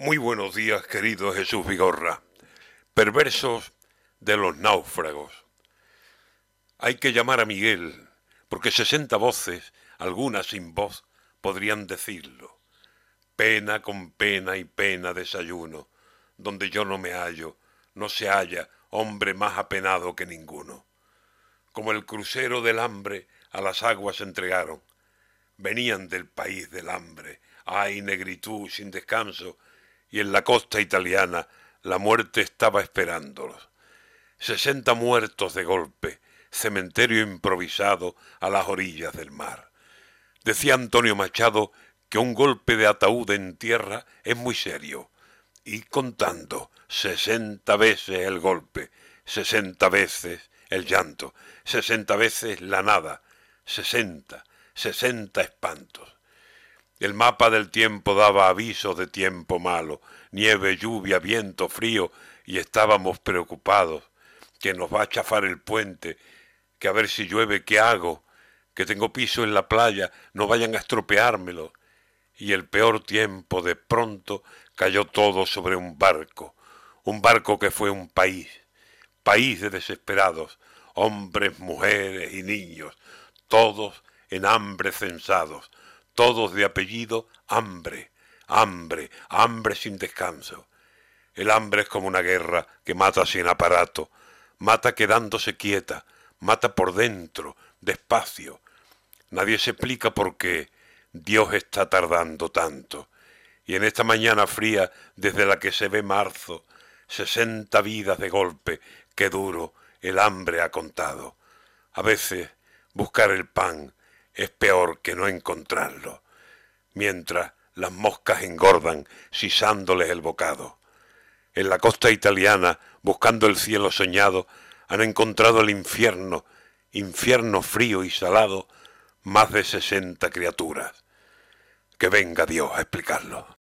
Muy buenos días, querido Jesús Vigorra. Perversos de los náufragos. Hay que llamar a Miguel, porque sesenta voces, algunas sin voz, podrían decirlo. Pena con pena y pena desayuno, donde yo no me hallo, no se halla hombre más apenado que ninguno. Como el crucero del hambre a las aguas entregaron, venían del país del hambre, ay negritud sin descanso, y en la costa italiana la muerte estaba esperándolos. Sesenta muertos de golpe, cementerio improvisado a las orillas del mar. Decía Antonio Machado que un golpe de ataúd en tierra es muy serio, y contando sesenta veces el golpe, sesenta veces el llanto, sesenta veces la nada, sesenta, sesenta espantos. El mapa del tiempo daba aviso de tiempo malo, nieve, lluvia, viento, frío, y estábamos preocupados, que nos va a chafar el puente, que a ver si llueve, ¿qué hago? Que tengo piso en la playa, no vayan a estropeármelo. Y el peor tiempo de pronto cayó todo sobre un barco, un barco que fue un país, país de desesperados, hombres, mujeres y niños, todos en hambre censados, todos de apellido hambre, hambre, hambre sin descanso. El hambre es como una guerra que mata sin aparato, mata quedándose quieta, mata por dentro, despacio. Nadie se explica por qué Dios está tardando tanto. Y en esta mañana fría desde la que se ve marzo, sesenta vidas de golpe, qué duro el hambre ha contado. A veces buscar el pan es peor que no encontrarlo, mientras las moscas engordan sisándoles el bocado. En la costa italiana, buscando el cielo soñado, han encontrado el infierno, infierno frío y salado, más de sesenta criaturas. Que venga Dios a explicarlo.